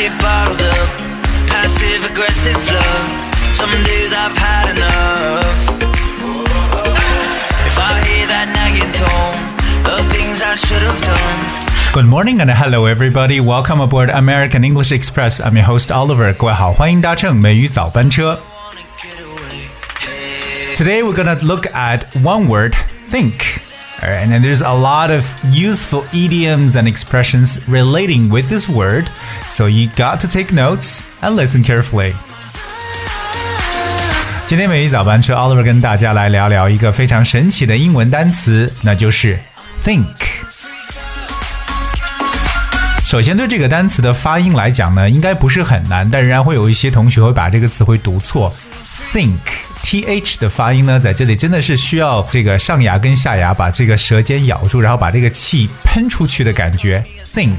it bottled up. Passive aggressive love. Some days I've had enough. If I hear that nagging tone, the things I should have done. Good morning and hello everybody. Welcome aboard American English Express. I'm your host Oliver. 各位好，欢迎搭乘美语早班车。 Wanna get away. Today we're gonna look at one word, think. Alright, and then there's a lot of useful idioms and expressions relating with this word, so you got to take notes and listen carefully. 今天美语早班车，Oliver 跟大家来聊聊一个非常神奇的英文单词，那就是 think。首先，对这个单词的发音来讲呢，应该不是很难，但仍然会有一些同学会把这个词会读错。think T h 的发音呢，在这里真的是需要这个上牙跟下牙把这个舌尖咬住，然后把这个气喷出去的感觉。think。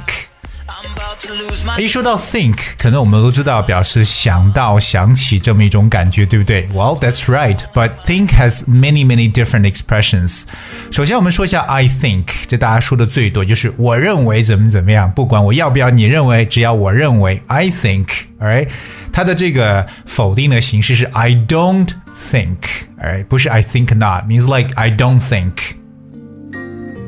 一说到 think，可能我们都知道表示想到、想起这么一种感觉，对不对？Well, that's right. But think has many, many different expressions. 首先，我们说一下 I think，这大家说的最多，就是我认为怎么怎么样，不管我要不要你认为，只要我认为 I think. Alright，它的这个否定的形式是 I don't think. Alright，不是 I think not，means like I don't think.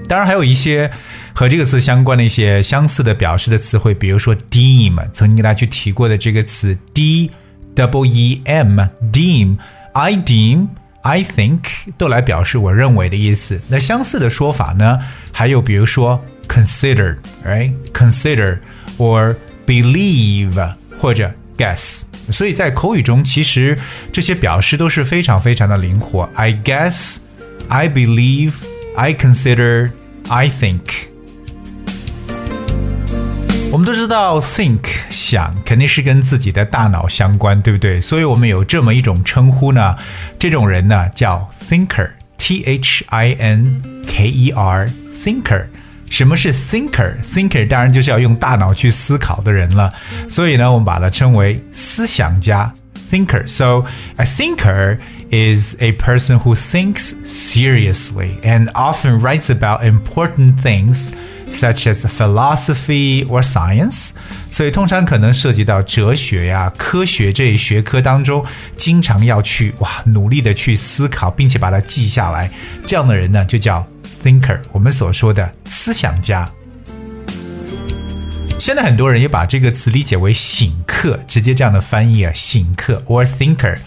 当然还有一些和这个词相关的一些相似的表示的词汇，比如说 deem，曾经跟大家去提过的这个词 d double e m deem，I deem。I think 都来表示我认为的意思。那相似的说法呢，还有比如说 consider，right？consider or believe 或者 guess。 所以在口语中，其实这些表示都是非常非常的灵活。I guess, I believe, I consider, I think。我们都知道，think 想肯定是跟自己的大脑相关，对不对？所以我们有这么一种称呼呢，这种人呢叫 thinker，t h i n k e r，thinker。 什么是 thinker？thinker 当然就是要用大脑去思考的人了。所以呢，我们把它称为思想家 thinker。So a thinker is a person who thinks seriously and often writes about important things such as philosophy or science。所以通常可能涉及到哲学呀、科学这一学科当中，经常要去哇努力的去思考，并且把它记下来。这样的人呢，就叫 thinker，我们所说的思想家。现在很多人也把这个词理解为醒客，直接这样的翻译啊，醒客 or thinker。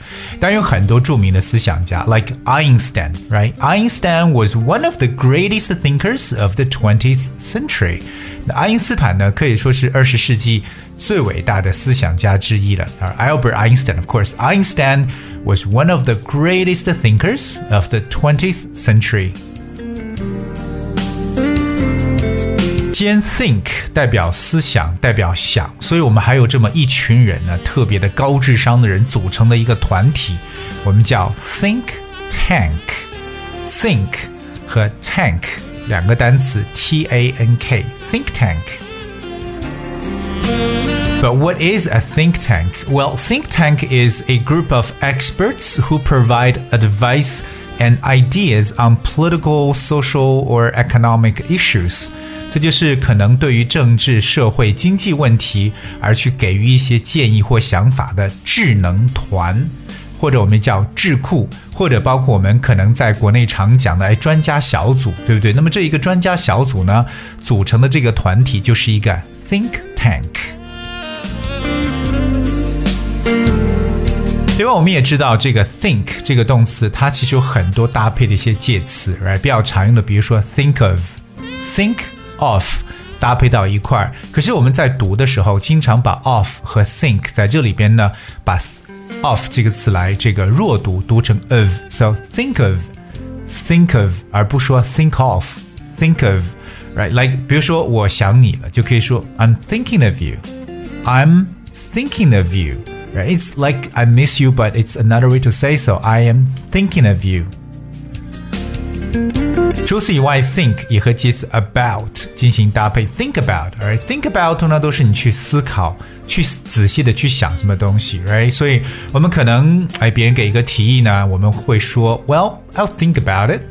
当然有很多着名的思想家，like Einstein，right？Einstein was one of the greatest thinkers of the 20th century。那爱因斯坦呢，可以说是二十世纪最伟大的思想家之一了。而 Albert Einstein，of course，Einstein was one of the greatest thinkers of the 20th century。 既然 think 代表思想，代表想，所以我们还有这么一群人呢，特别的高智商的人组成的一个团体，我们叫 think tank。think 和 tank 两个单词，T A N K，think tank。But what is a think tank? Well, think tank is a group of experts who provide advice and ideas on political, social, or economic issues. 这就是可能对于政治、社会、经济问题而去给予一些建议或想法的智能团，或者我们叫智库，或者包括我们可能在国内常讲的哎专家小组，对不对？那么这一个专家小组呢，组成的这个团体就是一个 think tank。另外，我们也知道这个 think 这个动词，它其实有很多搭配的一些介词，right？比较常用的，比如说 think of，think of 搭配到一块儿。可是我们在读的时候，经常把 of 和 think 在这里边呢，把 of 这个词来这个弱读，读成 of。So think of，think of，而不说 think of，think of。Right，like 比如说我想你了，就可以说 I'm thinking of you，I'm thinking of you。Right? It's like I miss you, but it's another way to say so. I am thinking of you. 除此以外，think 也和介词 about 进行搭配，think about，而 think about 通常都是你去思考、去仔细的去想什么东西，right？所以我们可能哎，别人给一个提议呢，我们会说，Well, I'll think about it.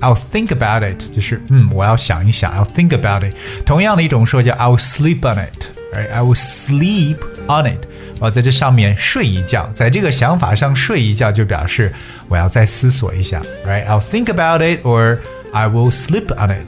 I'll think about it，就是嗯，我要想一想，I'll think about it。同样的一种说叫 I'll sleep on it。Right? I will sleep on it. 我要在这上面睡一觉，在这个想法上睡一觉，就表示我要再思索一下。Right? I'll think about it, or I will sleep on it.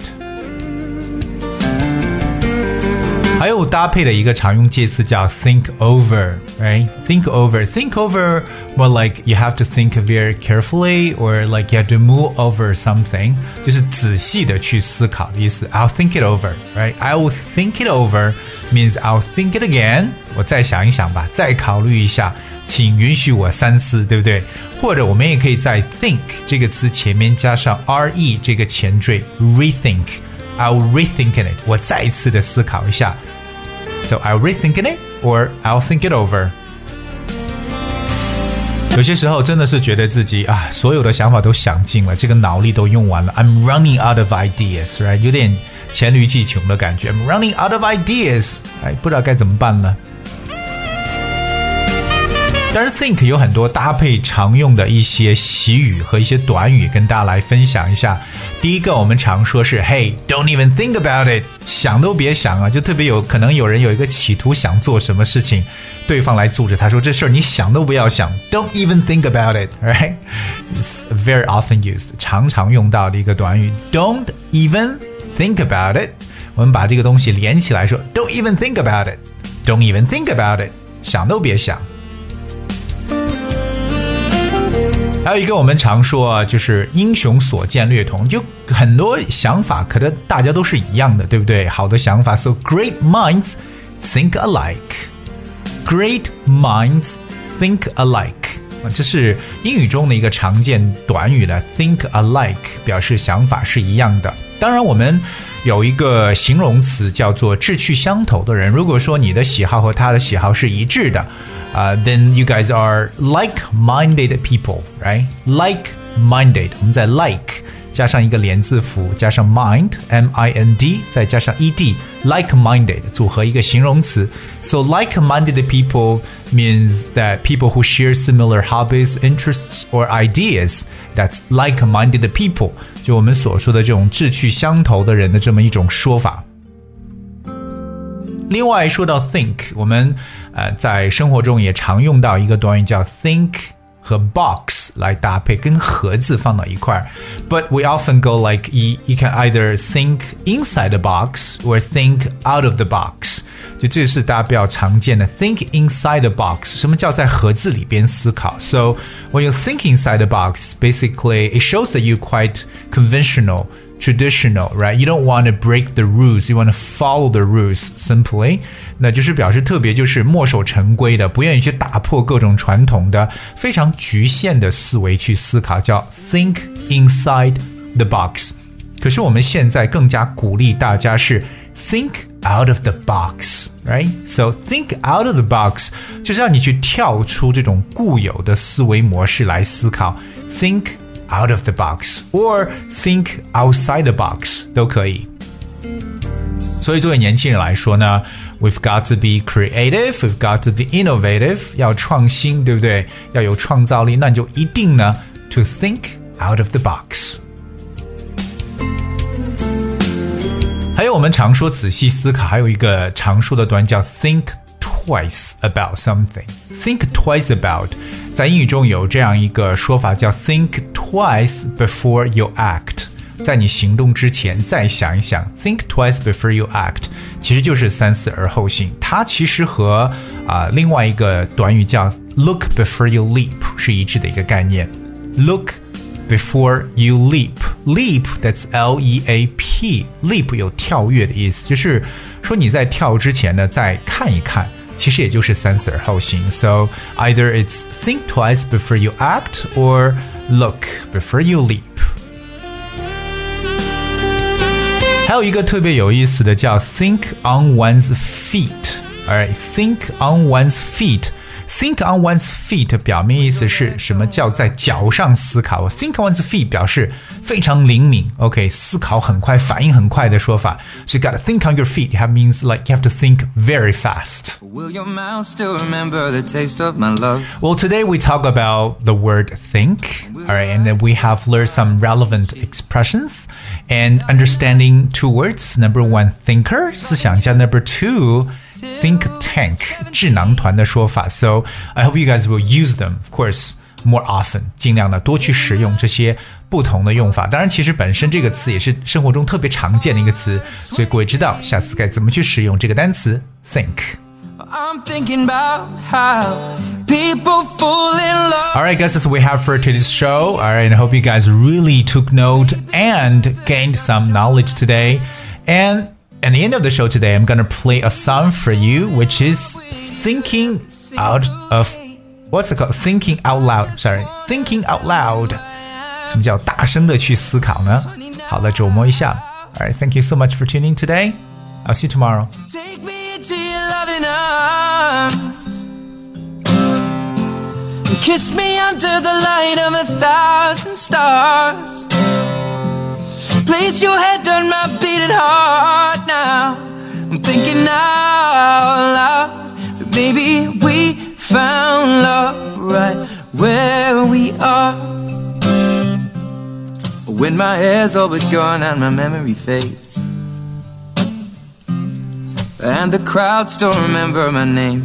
还有搭配的一个常用介词叫 think over，right？think over，think over，more like you have to think very carefully or like you have to move over something，就是仔细的去思考的意思。I'll think it over，right？I will think it over means I'll think it again。我再想一想吧，再考虑一下，请允许我三思，对不对？或者我们也可以在 think 这个词前面加上 re 这个前缀 rethink。I'll rethink it，我再一次的思考一下。So I'll rethink it or I'll think it over。 有些时候真的是觉得自己啊，所有的想法都想尽了，这个脑力都用完了。I'm running out of ideas，right？有点黔驴技穷的感觉。I'm running out of ideas，哎，不知道该怎么办了。当然，think 有很多搭配常用的一些习语和一些短语，跟大家来分享一下。第一个，我们常说是 “Hey，don't even think about it”，想都别想啊！就特别有可能有人有一个企图想做什么事情，对方来阻止他说：“这事儿你想都不要想，don't even think about it”，right？It's very often used，常常用到的一个短语，“don't even think about it”。我们把这个东西连起来说：“Don't even think about it”，“don't even think about it”，想都别想。还有一个我们常说啊，就是英雄所见略同，就很多想法可能大家都是一样的，对不对？好的想法，so great minds think alike. Great minds think alike 啊，这是英语中的一个常见短语呢。Think alike 表示想法是一样的。当然，我们有一个形容词叫做志趣相投的人。如果说你的喜好和他的喜好是一致的。啊 then you guys are like-minded people, right? Like-minded，我们在 like 加上一个连字符，加上 mind m i n d，再加上 e d，like-minded 组合一个形容词。So like-minded people means that people who share similar hobbies, interests, or ideas. That's like-minded people，就我们所说的这种志趣相投的人的这么一种说法。另外说到 think，我们呃在生活中也常用到一个短语叫 think 和 box 来搭配，跟盒子放到一块儿。But we often go like you you can either think inside the box or think out of the box。就这是大家比较常见的 think inside the box。什么叫在盒子里边思考？So when you think inside the box, basically it shows that you quite conventional traditional, right? You don't want to break the rules. You want to follow the rules simply. 那就是表示特别就是墨守成规的，不愿意去打破各种传统的非常局限的思维去思考，叫 think inside the box。可是我们现在更加鼓励大家是 think out of the box, right? So think out of the box 就是让你去跳出这种固有的思维模式来思考，think out of the box or think outside the box 都可以。所以作为年轻人来说呢，we've got to be creative, we've got to be innovative，要创新，对不对？要有创造力，那你就一定呢 to think out of the box。还有我们常说仔细思考，还有一个常说的短叫 think twice about something. Think twice about， 在英语中有这样一个说法叫 think twice before you act。在你行动之前再想一想，think twice before you act，其实就是三思而后行。它其实和啊、另外一个短语叫 look before you leap 是一致的一个概念。Look before you leap. Leap that's L E A P. Leap 有跳跃的意思，就是说你在跳之前呢，再看一看。其实也就是三思而后行。So either it's think twice before you act, or look before you leap. 还有一个特别有意思的叫 think on one's feet. Alright, think on one's feet. Think on one's feet 表面意思是什么叫在脚上思考？Think on one's feet 表示非常灵敏，OK，思考很快、反应很快的说法。So you gotta think on your feet. That means like you have to think very fast. Will your mouth still remember the taste of my love? Well, today we talk about the word think. All right, and then we have learned some relevant expressions and understanding two words. Number one, thinker, 思想家. Number two, think tank 智囊团的说法。So I hope you guys will use them, of course. More often，尽量的多去使用这些不同的用法。当然，其实本身这个词也是生活中特别常见的一个词，所以各位知道下次该怎么去使用这个单词 think。I'm thinking about how people fall in love. All right, guys, that's what we have for today's show. All right, I hope you guys really took note and gained some knowledge today. And at the end of the show today, I'm gonna play a song for you, which is thinking out of what's it called? Thinking out loud. Sorry, thinking out loud. 什么叫大声的去思考呢？好的，琢磨一下。All right, thank you so much for tuning today. I'll see you tomorrow loving arms and kiss me under the light of a thousand stars. Place your head on my beating heart now. I'm thinking out loud that maybe we found love right where we are. When my hair's all but gone and my memory fades. And the crowd still remember my name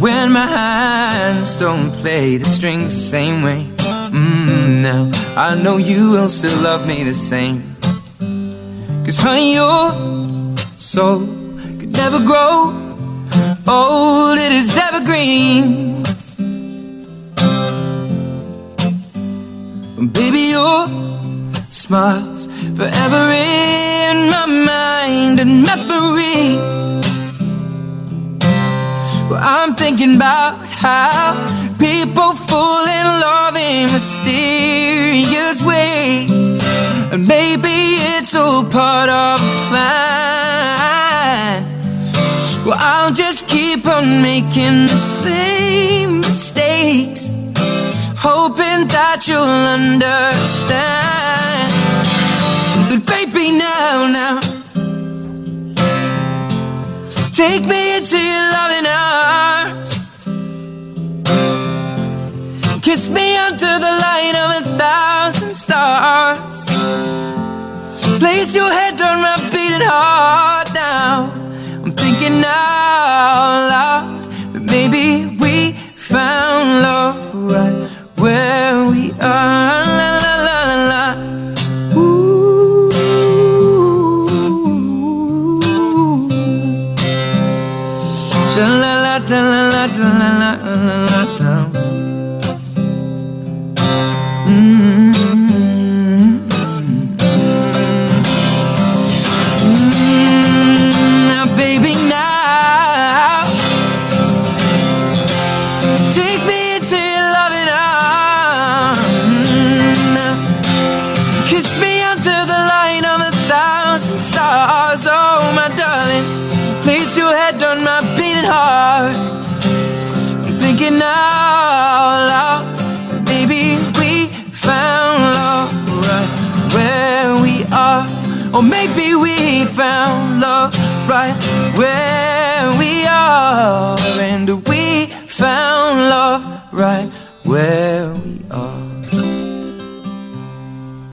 When my hands don't play the strings the same way mm, Now I know you will still love me the same. Cause honey your soul could never grow old. It is evergreen. Baby your smiles forever in my mind and memory. Well, I'm thinking about how people fall in love in mysterious ways, and maybe it's all part of a plan. Well, I'll just keep on making the same mistakes, hoping that you'll understand. But baby, now, now Take me into your loving Place your head on my beating heart now I'm thinking out thinking out loud. Maybe we found love right where we are. Or maybe we found love right where we are. And we found love right where we are.